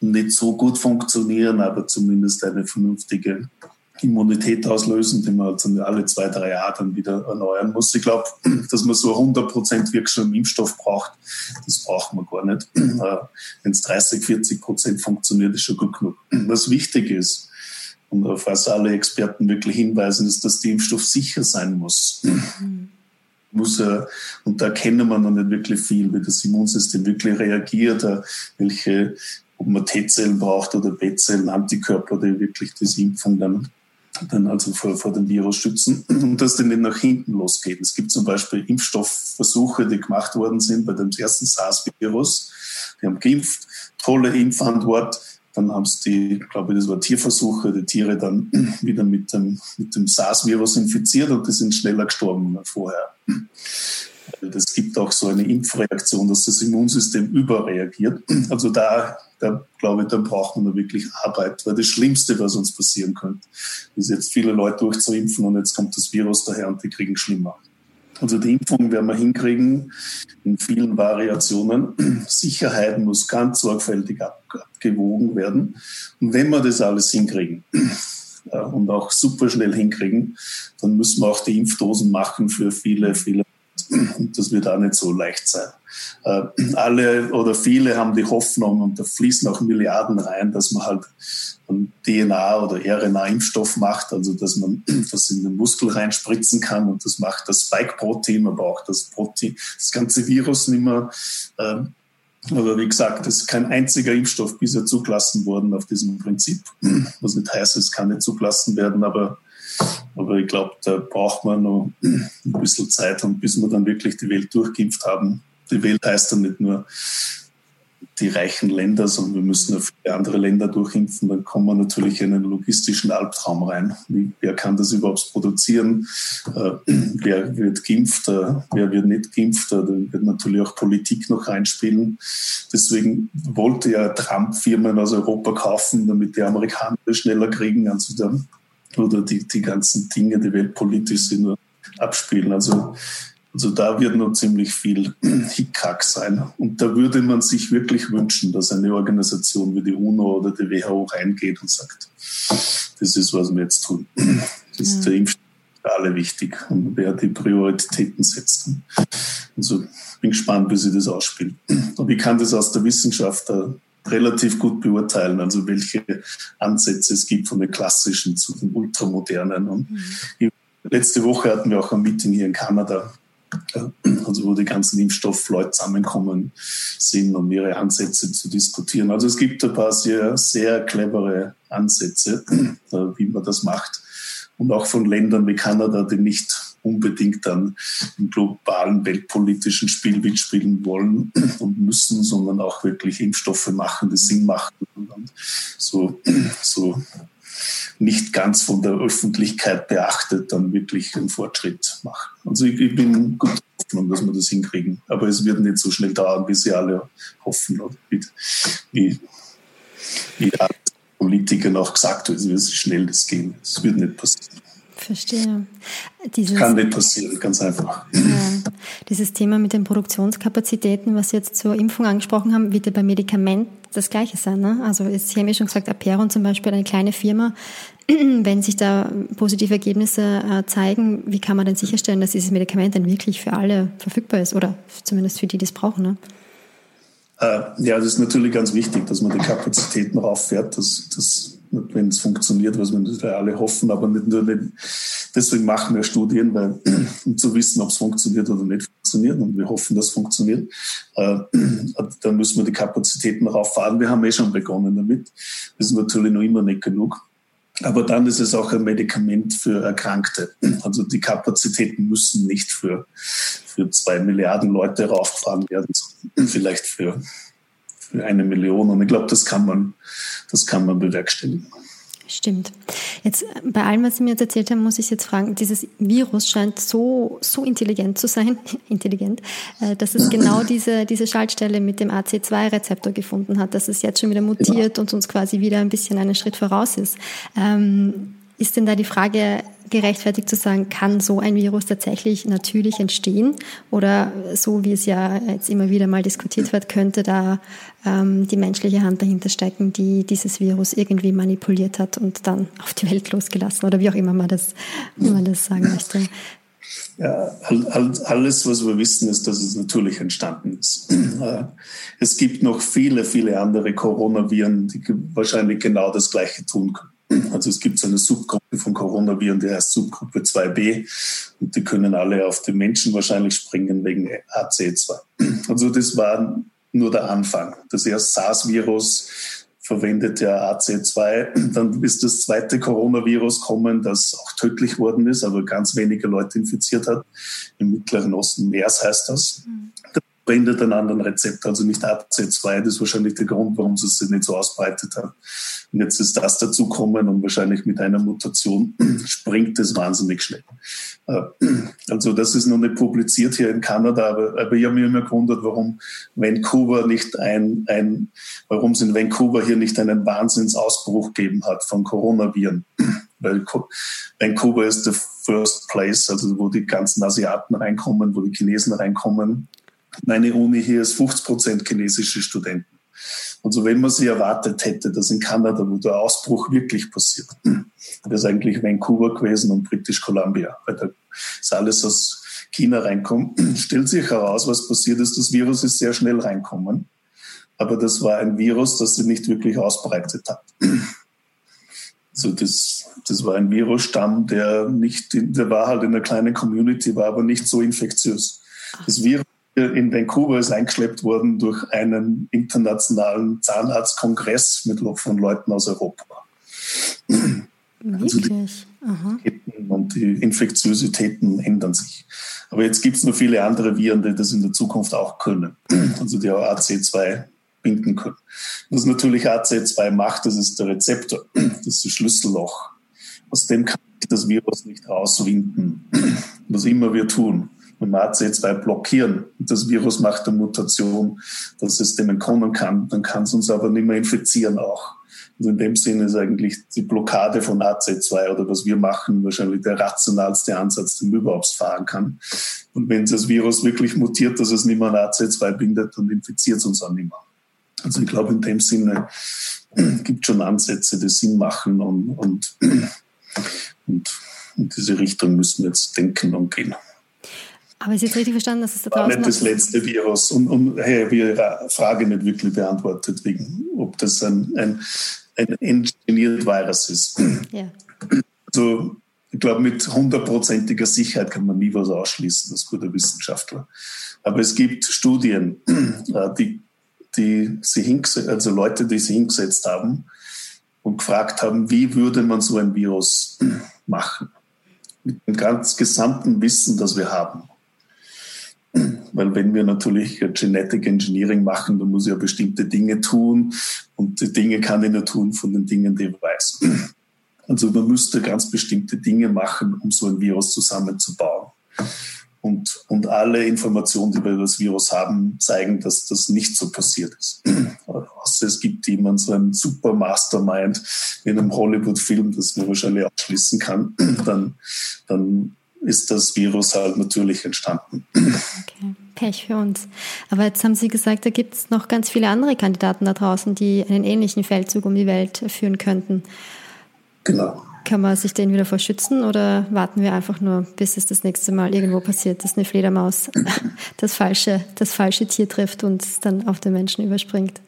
nicht so gut funktionieren, aber zumindest eine vernünftige Immunität auslösen, die man dann alle zwei, drei Jahre dann wieder erneuern muss. Ich glaube, dass man so 100% wirksamen Impfstoff braucht, das braucht man gar nicht. Wenn es 30, 40 Prozent funktioniert, ist schon gut genug. Was wichtig ist, und auf was alle Experten wirklich hinweisen, ist, dass der Impfstoff sicher sein muss. muss er, und da kennen wir noch nicht wirklich viel, wie das Immunsystem wirklich reagiert, äh, welche ob man T-Zellen braucht oder B-Zellen, Antikörper, die wirklich diese Impfung dann dann also vor, vor dem Virus schützen und dass dann nicht nach hinten losgeht. Es gibt zum Beispiel Impfstoffversuche, die gemacht worden sind bei dem ersten SARS-Virus. Die haben geimpft, tolle Impfantwort. Dann haben sie die, glaube ich, das war Tierversuche, die Tiere dann wieder mit dem, mit dem SARS-Virus infiziert und die sind schneller gestorben als vorher. Es gibt auch so eine Impfreaktion, dass das Immunsystem überreagiert. Also da da glaube ich, dann braucht man da wirklich Arbeit. Weil das Schlimmste, was uns passieren könnte, ist jetzt viele Leute durchzuimpfen und jetzt kommt das Virus daher und die kriegen schlimmer. Also die Impfung werden wir hinkriegen in vielen Variationen. Sicherheit muss ganz sorgfältig abgewogen werden. Und wenn wir das alles hinkriegen äh, und auch super schnell hinkriegen, dann müssen wir auch die Impfdosen machen für viele, viele. Das wird auch nicht so leicht sein. Äh, alle oder viele haben die Hoffnung und da fließen auch Milliarden rein, dass man halt DNA oder RNA-Impfstoff macht, also dass man das in den Muskel reinspritzen kann und das macht das Spike-Protein, aber auch das Protein, das ganze Virus nicht mehr. Ähm, aber wie gesagt, es ist kein einziger Impfstoff bisher zugelassen worden auf diesem Prinzip. Was nicht heißt, es kann nicht zugelassen werden, aber Aber ich glaube, da braucht man noch ein bisschen Zeit und bis wir dann wirklich die Welt durchgeimpft haben. Die Welt heißt dann nicht nur die reichen Länder, sondern wir müssen auf andere Länder durchimpfen, dann kommen wir natürlich in einen logistischen Albtraum rein. Wer kann das überhaupt produzieren? Äh, wer wird geimpft? Äh, wer wird nicht geimpft? Äh, da wird natürlich auch Politik noch reinspielen. Deswegen wollte ja Trump Firmen aus Europa kaufen, damit die Amerikaner schneller kriegen. Also dann, oder die, die ganzen Dinge, die weltpolitisch sind, abspielen. Also also da wird noch ziemlich viel Hickhack sein. Und da würde man sich wirklich wünschen, dass eine Organisation wie die UNO oder die WHO reingeht und sagt, das ist, was wir jetzt tun. Das ist der Impfstoff für alle wichtig und wer die Prioritäten setzt. Also bin gespannt, wie sie das ausspielt. Und ich kann das aus der Wissenschaft relativ gut beurteilen, also welche Ansätze es gibt von den klassischen zu den ultramodernen. Und mhm. letzte Woche hatten wir auch ein Meeting hier in Kanada also wo die ganzen Impfstoffleute zusammenkommen sind, um ihre Ansätze zu diskutieren. Also es gibt ein paar sehr, sehr clevere Ansätze, äh, wie man das macht. Und auch von Ländern wie Kanada, die nicht unbedingt dann im globalen weltpolitischen Spiel mitspielen wollen und müssen, sondern auch wirklich Impfstoffe machen, die Sinn machen und so, so nicht ganz von der Öffentlichkeit beachtet, dann wirklich einen Fortschritt machen. Also ich, ich bin gut Hoffnung, dass wir das hinkriegen. Aber es wird nicht so schnell dauern, wie sie alle hoffen. Oder wie, wie, wie Politiker auch gesagt haben, wie schnell das gehen. Es wird nicht passieren. Verstehe. Dieses, Kann nicht passieren, ganz einfach. Ja, dieses Thema mit den Produktionskapazitäten, was Sie jetzt zur Impfung angesprochen haben, wird ja bei Medikament das Gleiche sein. Ne? Also Sie haben ja schon gesagt, Aperon zum Beispiel, eine kleine Firma. Wenn sich da positive Ergebnisse äh, zeigen, wie kann man denn sicherstellen, dass dieses Medikament dann wirklich für alle verfügbar ist oder zumindest für die, die es brauchen? Ne? Äh, ja, das ist natürlich ganz wichtig, dass man die Kapazitäten rauffährt, dass, dass wenn es funktioniert, was wir natürlich alle hoffen, aber nicht nur nicht. Deswegen machen wir Studien, weil, um zu wissen, ob es funktioniert oder nicht funktioniert. Und wir hoffen, dass es funktioniert. Äh, dann müssen wir die Kapazitäten rauffahren. Wir haben eh schon begonnen damit. Das ist natürlich noch immer nicht genug. Aber dann ist es auch ein Medikament für Erkrankte. Also die Kapazitäten müssen nicht für, für zwei Milliarden Leute raufgefahren werden, sondern vielleicht für, für eine Million. Und ich glaube, das kann man, das kann man bewerkstelligen. Stimmt. Jetzt bei allem, was Sie mir jetzt erzählt haben, muss ich jetzt fragen, dieses Virus scheint so, so intelligent zu sein, intelligent, äh, dass es genau diese, diese Schaltstelle mit dem AC2-Rezeptor gefunden hat, dass es jetzt schon wieder mutiert genau. und uns quasi wieder ein bisschen einen Schritt voraus ist. Ähm, ist denn da die Frage gerechtfertigt zu sagen, kann so ein Virus tatsächlich natürlich entstehen? Oder so wie es ja jetzt immer wieder mal diskutiert wird, könnte da ähm, die menschliche Hand dahinter stecken, die dieses Virus irgendwie manipuliert hat und dann auf die Welt losgelassen? Oder wie auch immer man das, man das sagen möchte. Ja, alles, was wir wissen, ist, dass es natürlich entstanden ist. Äh, es gibt noch viele, viele andere Coronaviren, die wahrscheinlich genau das Gleiche tun können. Also es gibt so eine Subgruppe von Coronaviren, die heißt Subgruppe 2b und die können alle auf den Menschen wahrscheinlich springen wegen AC2. Also das war nur der Anfang. Das erste SARS-Virus verwendet ja AC2. Dann ist das zweite Coronavirus kommen, das auch tödlich worden ist, aber ganz wenige Leute infiziert hat. Im Mittleren Osten MERS heißt das. Mhm verwendet einen anderen Rezeptor, also nicht AC2. Das ist wahrscheinlich der Grund, warum es sich nicht so ausbreitet hat. Und jetzt ist das dazukommen und wahrscheinlich mit einer Mutation springt es wahnsinnig schnell. Äh, also das ist noch nicht publiziert hier in Kanada, aber, aber ich habe mich immer gewundert, warum Vancouver nicht ein, ein warum es in Vancouver hier nicht einen Wahnsinnsausbruch gegeben hat von Coronaviren. Weil Vancouver ist the first place, also wo die ganzen Asiaten reinkommen, wo die Chinesen reinkommen meine Uni hier ist 50 Prozent chinesische Studenten. Also wenn man sich erwartet hätte, dass in Kanada, wo der Ausbruch wirklich passiert, das ist eigentlich Vancouver gewesen und British Columbia, weil da ist alles aus China reinkommt, stellt sich heraus, was passiert ist. Das Virus ist sehr schnell reinkommen, aber das war ein Virus, das sich nicht wirklich ausbreitet hat. Also das, das war ein Virusstamm, der nicht, der war halt in einer kleinen Community, war aber nicht so infektiös. Das Virus in Vancouver ist eingeschleppt worden durch einen internationalen Zahnarztkongress mit von Leuten aus Europa. Wirklich? Also die, und die Infektiositäten ändern sich. Aber jetzt gibt es noch viele andere Viren, die das in der Zukunft auch können. Also die auch AC2 binden können. Was natürlich AC2 macht, das ist der Rezeptor, das ist das Schlüsselloch. Aus dem kann das Virus nicht rauswinden, was immer wir tun. Wenn wir AC2 blockieren und das Virus macht eine Mutation, dass es dem entkommen kann, dann kann es uns aber nicht mehr infizieren auch. Also in dem Sinne ist eigentlich die Blockade von AC2 oder was wir machen wahrscheinlich der rationalste Ansatz, den man überhaupt fahren kann. Und wenn das Virus wirklich mutiert, dass es nicht mehr an AC2 bindet, dann infiziert es uns auch nicht mehr. Also ich glaube, in dem Sinne gibt es schon Ansätze, die Sinn machen und, und, und in diese Richtung müssen wir jetzt denken und gehen. Aber ist jetzt richtig verstanden, dass es da draußen... War nicht das letzte Virus und, und hey, wir Ihre Frage nicht wirklich beantwortet, wegen, ob das ein, ein ein engineered Virus ist. Ja. Also, ich glaube, mit hundertprozentiger Sicherheit kann man nie was ausschließen als guter Wissenschaftler. Aber es gibt Studien, äh, die, die sie also Leute, die sich hingesetzt haben und gefragt haben, wie würde man so ein Virus machen? Mit dem ganz gesamten Wissen, das wir haben. Weil wenn wir natürlich Genetic Engineering machen, dann muss ich ja bestimmte Dinge tun und die Dinge kann ich nur tun von den Dingen, die ich weiß. Also man müsste ganz bestimmte Dinge machen, um so ein Virus zusammenzubauen. Und, und alle Informationen, die wir über das Virus haben, zeigen, dass das nicht so passiert ist. Außer es gibt jemand so ein super Mastermind in einem Hollywood-Film, das man wahrscheinlich ausschließen kann, dann, dann ist das Virus halt natürlich entstanden. Okay. Pech für uns. Aber jetzt haben Sie gesagt, da gibt es noch ganz viele andere Kandidaten da draußen, die einen ähnlichen Feldzug um die Welt führen könnten. Genau. Kann man sich den wieder verschützen oder warten wir einfach nur, bis es das nächste Mal irgendwo passiert, dass eine Fledermaus das falsche, das falsche Tier trifft und dann auf den Menschen überspringt?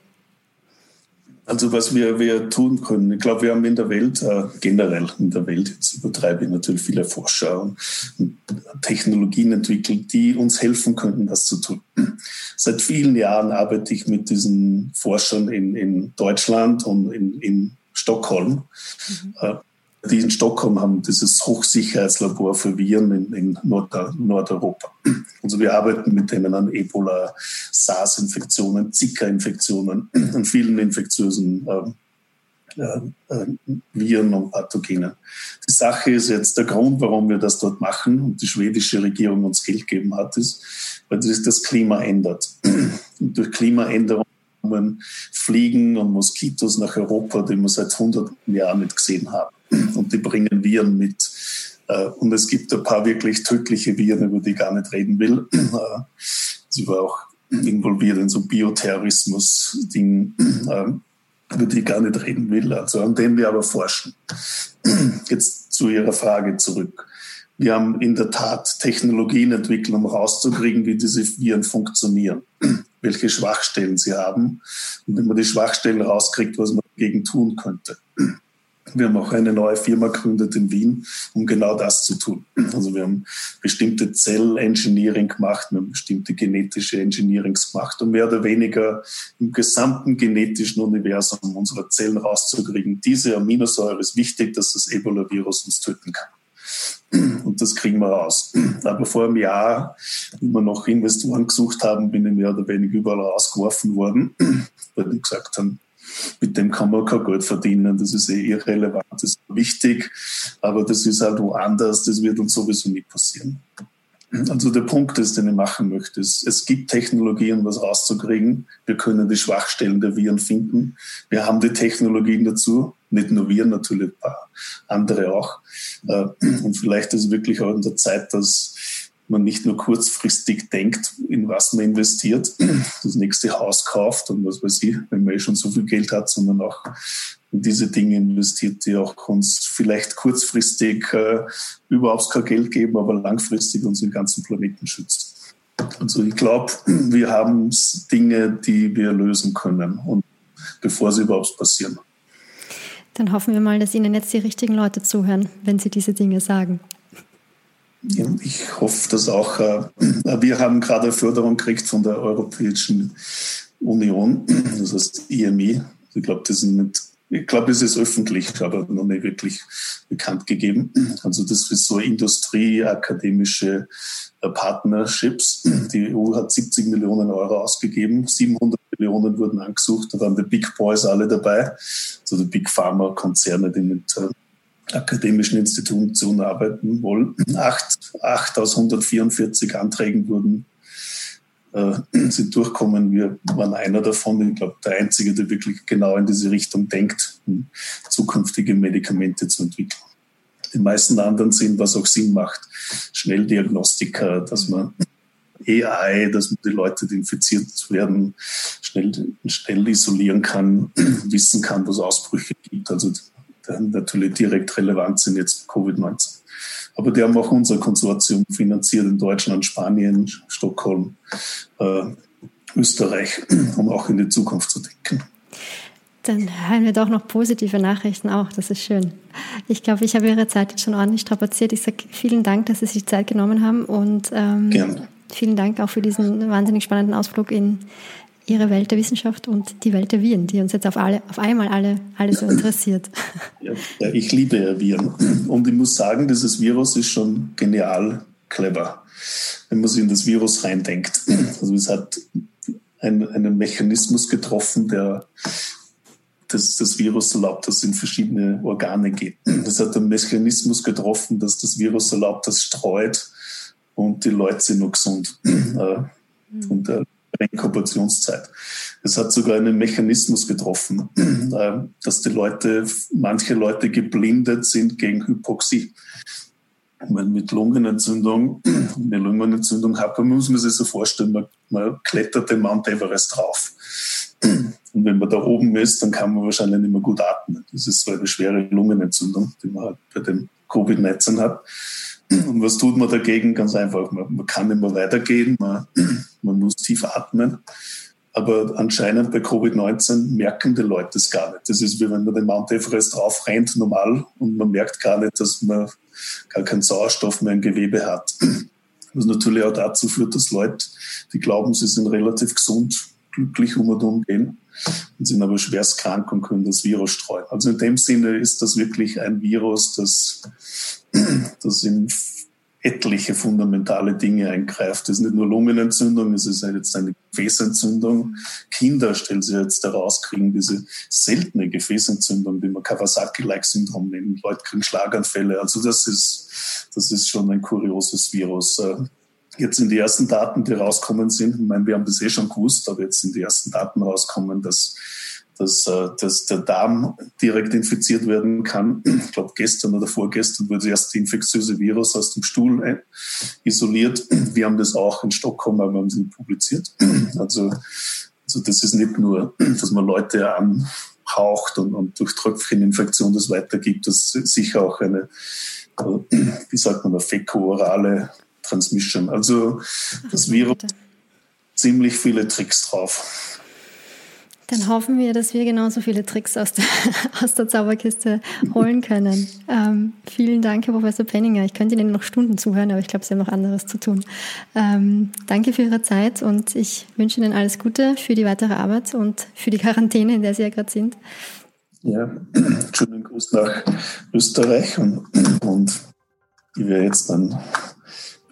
Also was wir, wir tun können, ich glaube, wir haben in der Welt, äh, generell in der Welt, jetzt übertreibe ich natürlich viele Forscher und, und Technologien entwickelt, die uns helfen könnten, das zu tun. Seit vielen Jahren arbeite ich mit diesen Forschern in, in Deutschland und in, in Stockholm. Mhm. Die in Stockholm haben dieses Hochsicherheitslabor für Viren in, in Nord Nordeuropa. Also wir arbeiten mit denen an Ebola, SARS-Infektionen, Zika-Infektionen, an vielen infektiösen äh, äh, Viren und Pathogenen. Die Sache ist jetzt, der Grund, warum wir das dort machen und die schwedische Regierung uns Geld gegeben hat, ist, weil sich das Klima ändert. Und durch Klimaänderung Fliegen und Moskitos nach Europa, die wir seit hunderten Jahren nicht gesehen haben und die bringen Viren mit. Äh, und es gibt ein paar wirklich tödliche Viren, über die ich gar nicht reden will. Äh, sie war auch involviert in so Bioterrorismus-Dingen, äh, über die ich gar nicht reden will, also an denen wir aber forschen. Jetzt zu Ihrer Frage zurück. Wir haben in der Tat Technologien entwickelt, um rauszukriegen, wie diese Viren funktionieren, welche Schwachstellen sie haben und wenn man die Schwachstellen rauskriegt, was man dagegen tun könnte. Wir haben auch eine neue Firma gegründet in Wien, um genau das zu tun. Also wir haben bestimmte Zell-Engineering gemacht, wir haben bestimmte genetische Engineerings gemacht, um mehr oder weniger im gesamten genetischen Universum unserer Zellen rauszukriegen. Diese Aminosäure ist wichtig, dass das Ebola-Virus uns töten kann. Und das kriegen wir raus. Aber vor einem Jahr, wie wir noch Investoren gesucht haben, bin ich mehr oder weniger überall rausgeworfen worden, weil die gesagt haben, mit dem kann man kein Geld verdienen. Das ist eh irrelevant, das ist wichtig, aber das ist halt woanders, das wird uns sowieso nicht passieren. Also der Punkt ist, den ich machen möchte, ist, es gibt Technologien, was rauszukriegen. Wir können die Schwachstellen der Viren finden. Wir haben die Technologien dazu. Nicht nur wir, natürlich ein paar andere auch. Äh, und vielleicht ist es wirklich auch in der Zeit, dass man nicht nur kurzfristig denkt, in was man investiert, das nächste Haus kauft und was weiß ich, wenn man eh schon so viel Geld hat, sondern auch in diese Dinge investiert, die auch uns vielleicht kurzfristig äh, überhaupt kein Geld geben, aber langfristig unseren ganzen Planeten schützt. Also ich glaube, wir haben Dinge, die wir lösen können und bevor sie überhaupt passieren. Dann hoffen wir mal, dass Ihnen jetzt die richtigen Leute zuhören, wenn Sie diese Dinge sagen. Ich hoffe, dass auch, äh, wir haben gerade Förderung gekriegt von der Europäischen Union, das heißt IMI. Ich glaube, das sind ich glaube, es ist öffentlich, aber noch nicht wirklich bekannt gegeben. Also das ist so industrieakademische äh, Partnerships. Die EU hat 70 Millionen Euro ausgegeben, 700 Millionen wurden angesucht, da waren die Big Boys alle dabei, also die Big Pharma Konzerne, die mit äh, akademischen Institutionen arbeiten wollen. Acht, acht aus 144 Anträgen wurden äh, sind durchkommen. Wir waren einer davon. Ich glaube, der Einzige, der wirklich genau in diese Richtung denkt, um zukünftige Medikamente zu entwickeln. Die meisten anderen sind, was auch Sinn macht, Schnelldiagnostika, dass man AI, dass man die Leute, die infiziert werden, schnell, schnell isolieren kann, wissen kann, was Ausbrüche gibt. Also natürlich direkt relevant sind jetzt Covid-19. Aber die haben auch unser Konsortium finanziert in Deutschland, Spanien, Stockholm, äh, Österreich, um auch in die Zukunft zu denken. Dann hören wir doch noch positive Nachrichten auch. Das ist schön. Ich glaube, ich habe Ihre Zeit jetzt schon ordentlich strapaziert. Ich sage vielen Dank, dass Sie sich Zeit genommen haben und ähm, vielen Dank auch für diesen wahnsinnig spannenden Ausflug in Ihre Welt der Wissenschaft und die Welt der Viren, die uns jetzt auf, alle, auf einmal alle, alle so interessiert. Ja, ich liebe ja Viren. Und ich muss sagen, dieses Virus ist schon genial clever, wenn man sich in das Virus reindenkt. Also es hat einen, einen Mechanismus getroffen, der das, das Virus erlaubt, dass es in verschiedene Organe geht. Das hat einen Mechanismus getroffen, dass das Virus erlaubt, dass es streut und die Leute sind noch gesund. Äh, und Inkubationszeit. Es hat sogar einen Mechanismus getroffen, äh, dass die Leute, manche Leute geblindet sind gegen Hypoxie. Wenn mit Lungenentzündung, eine Lungenentzündung hat, man muss man sich so vorstellen, man, man klettert den Mount Everest drauf. Und wenn man da oben ist, dann kann man wahrscheinlich nicht mehr gut atmen. Das ist so eine schwere Lungenentzündung, die man halt bei dem Covid-19 hat. Und was tut man dagegen? Ganz einfach, man, man kann immer weitergehen, man, man muss tief atmen. Aber anscheinend bei Covid-19 merken die Leute es gar nicht. Das ist wie wenn man den Mount Everest raufrennt, normal, und man merkt gar nicht, dass man gar keinen Sauerstoff mehr im Gewebe hat. Was natürlich auch dazu führt, dass Leute, die glauben, sie sind relativ gesund, glücklich um und um gehen und sind aber schwerst krank und können das Virus streuen. Also in dem Sinne ist das wirklich ein Virus, das das in etliche fundamentale Dinge eingreift. Das ist nicht nur Lungenentzündung, es ist jetzt eine Gefäßentzündung. Kinder, stellen sie jetzt heraus, kriegen diese seltene Gefäßentzündung, die man Kawasaki-like-Syndrom nennt. Leute kriegen Schlaganfälle. Also das ist, das ist schon ein kurioses Virus. Äh, jetzt sind die ersten Daten, die rauskommen sind, ich meine, wir haben das eh schon gewusst, aber jetzt sind die ersten Daten rauskommen, dass dass, äh, dass der Darm direkt infiziert werden kann. Ich glaube, gestern oder vorgestern wurde das erste infektiöse Virus aus dem Stuhl äh, isoliert. Wir haben das auch in Stockholm, aber wir haben es nicht publiziert. Also, also das ist nicht nur, dass man Leute anhaucht und, und durch Tröpfcheninfektion das weitergibt. Das ist sicher auch eine, wie sagt man, eine fäko-orale Transmission. Also das Virus ziemlich viele Tricks drauf. Dann hoffen wir, dass wir genauso viele Tricks aus der, aus der Zauberkiste holen können. Ähm, vielen Dank, Herr Professor Penninger. Ich könnte Ihnen noch Stunden zuhören, aber ich glaube, Sie haben noch anderes zu tun. Ähm, danke für Ihre Zeit und ich wünsche Ihnen alles Gute für die weitere Arbeit und für die Quarantäne, in der Sie ja gerade sind. Ja, schönen Gruß nach Österreich und, und ich werde jetzt dann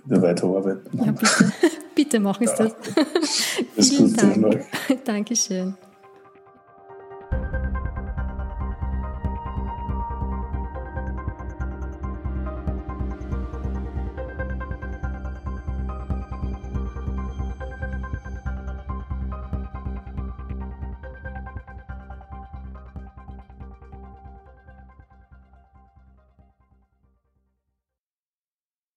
wieder weiterarbeiten. Ja, bitte, bitte machen Sie ja. das. Vielen Dank. Dankeschön.